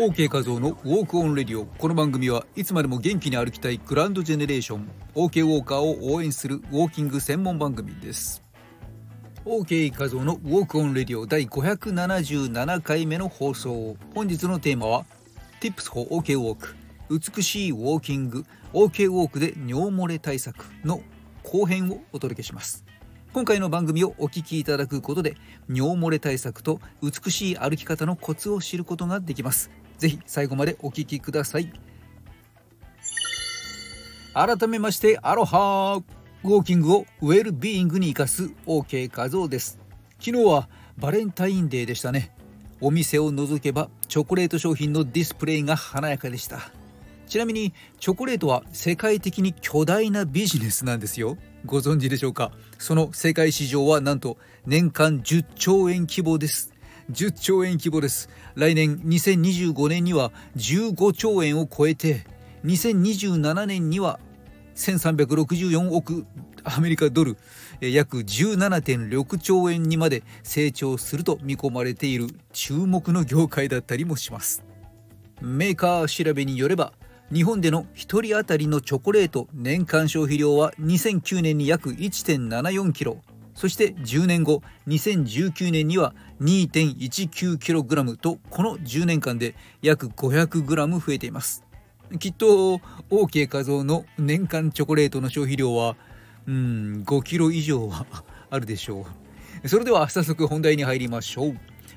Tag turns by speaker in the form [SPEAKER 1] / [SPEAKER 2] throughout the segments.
[SPEAKER 1] OK 画像の Walk on Radio。この番組はいつまでも元気に歩きたいグランドジェネレーション。OK ウォーカーを応援するウォーキング専門番組です。OK 画像のウォークオンレディオ第577回目の放送。本日のテーマは Tips for OK ウォーク。美しいウォーキング。OK ウォークで尿漏れ対策の後編をお届けします。今回の番組をお聞きいただくことで尿漏れ対策と美しい歩き方のコツを知ることができます。ぜひ最後までお聞きください。改めましてアロハウォーキングをウェルビーイングに生かす OK 画像です。昨日はバレンタインデーでしたね。お店を除けばチョコレート商品のディスプレイが華やかでした。ちなみにチョコレートは世界的に巨大なビジネスなんですよ。ご存知でしょうか？その世界市場はなんと年間10兆円規模です。10兆円規模です。来年2025年には15兆円を超えて2027年には1364億アメリカドル約17.6兆円にまで成長すると見込まれている注目の業界だったりもします。メーカー調べによれば日本での1人当たりのチョコレート年間消費量は2009年に約 1.74kg そして10年後2019年には 2.19kg とこの10年間で約 500g 増えています。きっと OK 画像の年間チョコレートの消費量はうん5キロ以上はあるでしょう。それでは早速本題に入りましょう。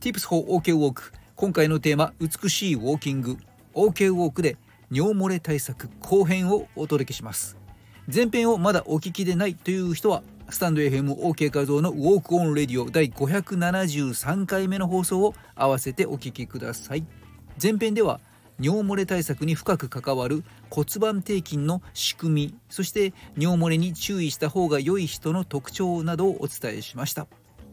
[SPEAKER 1] Tips for OK Walk 今回のテーマ美しいウォーキング。OK ウォークで尿漏れ対策後編をお届けします。前編をまだお聞きでないという人はスタンド FMOK 画像のウォークオンレディオ第573回目の放送を合わせてお聞きください。前編では尿漏れ対策に深く関わる骨盤底筋の仕組みそして尿漏れに注意した方が良い人の特徴などをお伝えしました。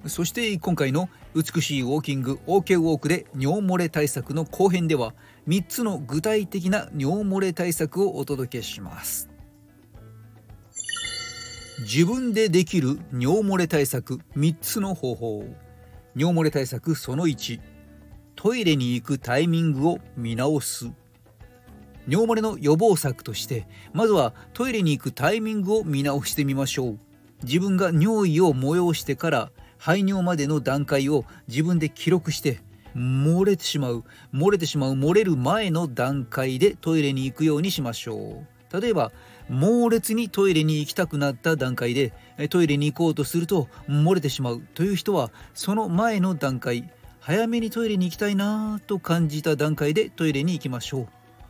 [SPEAKER 1] そして今回の美しいウォーキング OK ウォークで尿漏れ対策の後編では3つの具体的な尿漏れ対策をお届けします。自分でできる尿漏れ対策3つの方法。尿漏れ対策その1トイレに行くタイミングを見直す。尿漏れの予防策としてまずはトイレに行くタイミングを見直してみましょう。自分が尿意を催してから排尿までの段階を自分で記録して漏れてしまう。漏れてしまう漏れる前の段階でトイレに行くようにしましょう。例えば猛烈にトイレに行きたくなった段階でトイレに行こうとすると漏れてしまうという人はその前の段階。早めにトイレに行きたいなぁと感じた段階でトイレに行きましょう。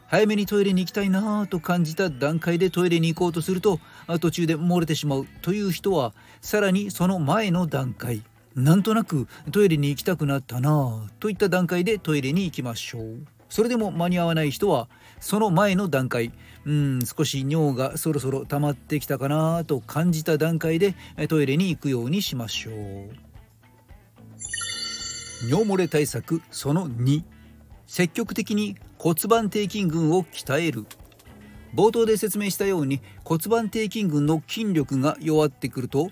[SPEAKER 1] 早めにトイレに行きたいなぁと感じた段階でトイレに行こうとすると途中で漏れてしまうという人はさらにその前の段階。なんとなくトイレに行きたくなったなぁといった段階でトイレに行きましょう。それでも間に合わない人はその前の段階。うん少し尿がそろそろ溜まってきたかなと感じた段階でトイレに行くようにしましょう。尿漏れ対策その2積極的に骨盤底筋群を鍛える。冒頭で説明したように骨盤底筋群の筋力が弱ってくると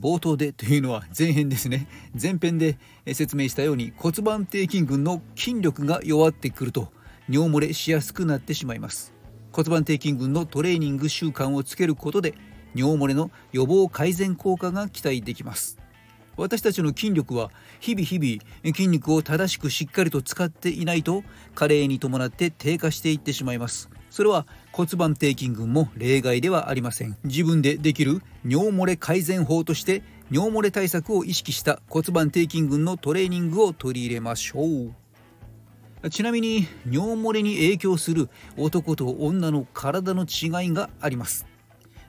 [SPEAKER 1] 冒頭でというのは前編ですね。前編で説明したように骨盤底筋群の筋力が弱ってくると尿漏れしやすくなってしまいます。骨盤底筋群のトレーニング習慣をつけることで尿漏れの予防改善効果が期待できます。私たちの筋力は日々日々筋肉を正しくしっかりと使っていないと加齢に伴って低下していってしまいます。それは骨盤底筋群も例外ではありません。自分でできる尿漏れ改善法として尿漏れ対策を意識した骨盤底筋群のトレーニングを取り入れましょう。ちなみに尿漏れに影響する男と女の体の違いがあります。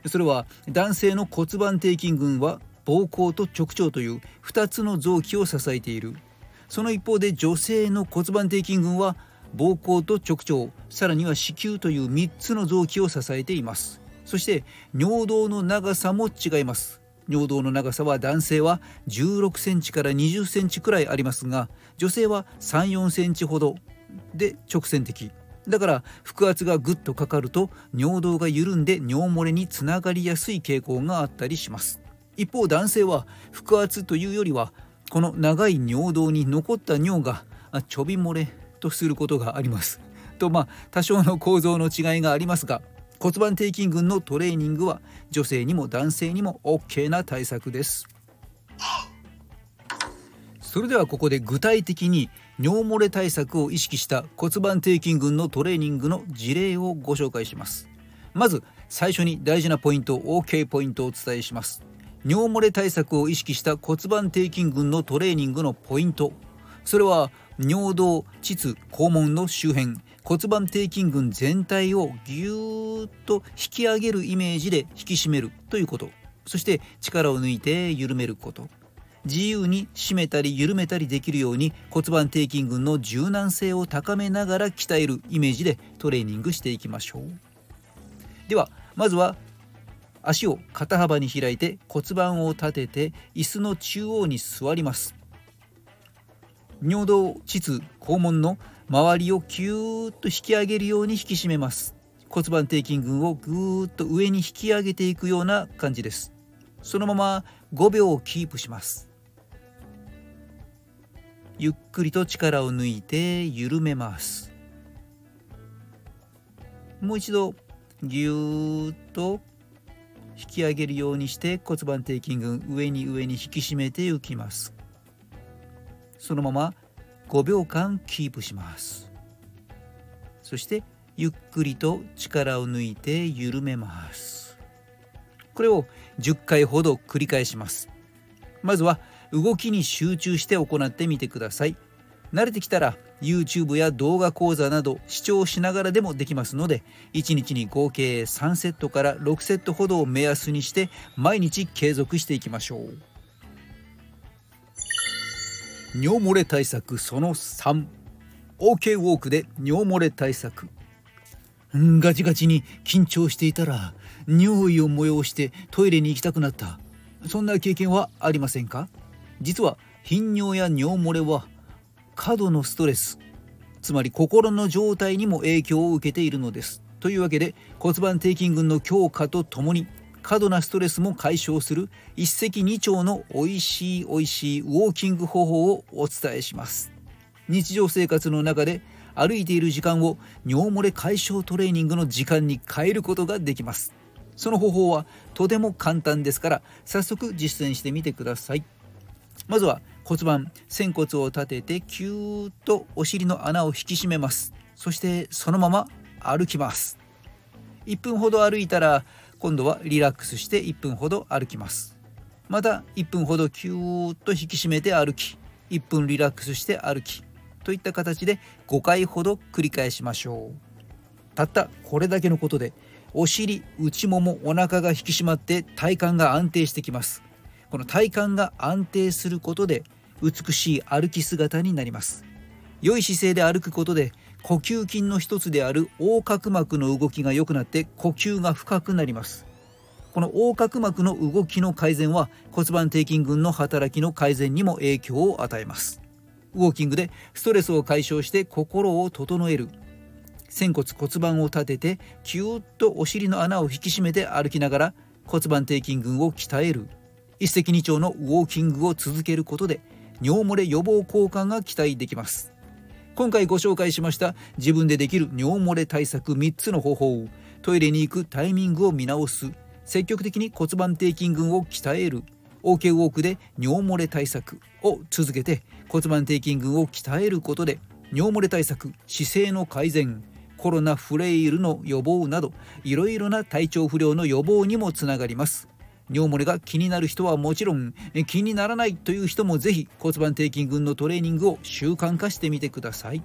[SPEAKER 1] それは男性の骨盤底筋群は膀胱と直腸という2つの臓器を支えている。その一方で女性の骨盤底筋群は膀胱と直腸さらには子宮という3つの臓器を支えています。そして尿道の長さも違います。尿道の長さは男性は16センチから20センチくらいありますが女性は3、4センチほどで直線的。だから腹圧がぐっとかかると尿道が緩んで尿漏れにつながりやすい傾向があったりします。一方男性は腹圧というよりはこの長い尿道に残った尿がちょび漏れとすることがあります。とまあ多少の構造の違いがありますが骨盤底筋群のトレーニングは女性にも男性にも OK な対策です。それではここで具体的に尿漏れ対策を意識した骨盤底筋群のトレーニングの事例をご紹介します。まず最初に大事なポイント OK ポイントをお伝えします。尿漏れ対策を意識した骨盤底筋群のトレーニングのポイント。それは尿道膣肛門の周辺骨盤底筋群全体をぎゅーっと引き上げるイメージで引き締めるということ。そして力を抜いて緩めること。自由に締めたり緩めたりできるように骨盤底筋群の柔軟性を高めながら鍛えるイメージでトレーニングしていきましょうではまずは足を肩幅に開いて骨盤を立てて椅子の中央に座ります。尿道膣肛門の周りをキューッと引き上げるように引き締めます。骨盤底筋群をぐーっと上に引き上げていくような感じです。そのまま5秒キープします。ゆっくりと力を抜いて緩めます。もう一度ぎゅーっと引き上げるようにして骨盤底筋群上に上に引き締めていきます。そのまま5秒間キープします。そしてゆっくりと力を抜いて緩めます。これを10回ほど繰り返します。まずは動きに集中して行ってみてください。慣れてきたら YouTube や動画講座など視聴しながらでもできますので1日に合計3セットから6セットほどを目安にして毎日継続していきましょう。尿漏れ対策その 3OK ウォークで尿漏れ対策。ガチガチに緊張していたら尿意を催してトイレに行きたくなった。そんな経験はありませんか？実は頻尿や尿漏れは過度のストレスつまり心の状態にも影響を受けているのです。というわけで骨盤底筋群の強化とともに過度なストレスも解消する一石二鳥の美味しい美味しいウォーキング方法をお伝えします。日常生活の中で歩いている時間を尿漏れ解消トレーニングの時間に変えることができます。その方法はとても簡単ですから早速実践してみてください。まずは骨盤仙骨を立ててキューッとお尻の穴を引き締めます。そしてそのまま歩きます。1分ほど歩いたら今度はリラックスして1分ほど歩きます。また1分ほどキューッと引き締めて歩き1分リラックスして歩きといった形で5回ほど繰り返しましょう。たったこれだけのことでお尻内ももお腹が引き締まって体幹が安定してきます。この体幹が安定することで美しい歩き姿になります。良い姿勢で歩くことで呼吸筋の一つである横隔膜の動きが良くなって呼吸が深くなります。この横隔膜の動きの改善は骨盤底筋群の働きの改善にも影響を与えます。ウォーキングでストレスを解消して心を整える。仙骨骨盤を立ててキューッとお尻の穴を引き締めて歩きながら骨盤底筋群を鍛える。一石二鳥のウォーキングを続けることで尿漏れ予防効果が期待できます。今回ご紹介しました自分でできる尿漏れ対策3つの方法。トイレに行くタイミングを見直す。積極的に骨盤底筋群を鍛える。OK ウォークで尿漏れ対策を続けて骨盤底筋群を鍛えることで尿漏れ対策姿勢の改善コロナフレイルの予防などいろいろな体調不良の予防にもつながります。尿漏れが気になる人はもちろん気にならないという人もぜひ骨盤底筋群のトレーニングを習慣化してみてください。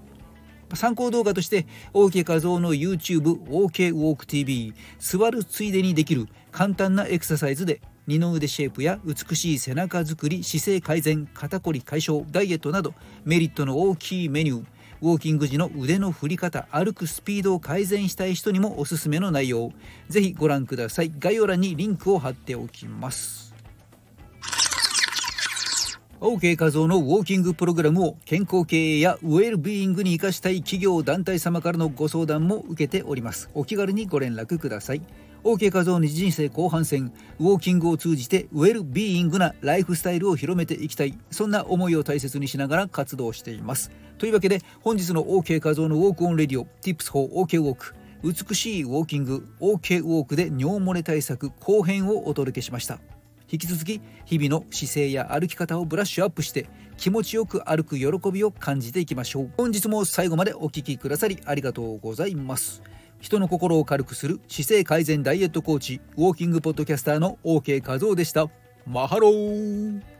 [SPEAKER 1] 参考動画として OK 画像の YouTube OK ウォーク TV 座るついでにできる簡単なエクササイズで二の腕シェイプや美しい背中作り姿勢改善肩こり解消ダイエットなどメリットの大きいメニュー。ウォーキング時の腕の振り方歩くスピードを改善したい人にもおすすめの内容。ぜひご覧ください。概要欄にリンクを貼っておきます。OK 画像のウォーキングプログラムを健康経営やウェルビーイングに生かしたい企業団体様からのご相談も受けております。お気軽にご連絡ください。OK 画像に人生後半戦ウォーキングを通じてウェルビーイングなライフスタイルを広めていきたい。そんな思いを大切にしながら活動しています。というわけで本日の OK 画像のウォークオンレディオ Tips for OK ウォーク美しいウォーキング OK ウォークで尿漏れ対策後編をお届けしました。引き続き日々の姿勢や歩き方をブラッシュアップして気持ちよく歩く喜びを感じていきましょう。本日も最後までお聴きくださりありがとうございます。人の心を軽くする姿勢改善ダイエットコーチウォーキングポッドキャスターの OK 画像でした。マハロー!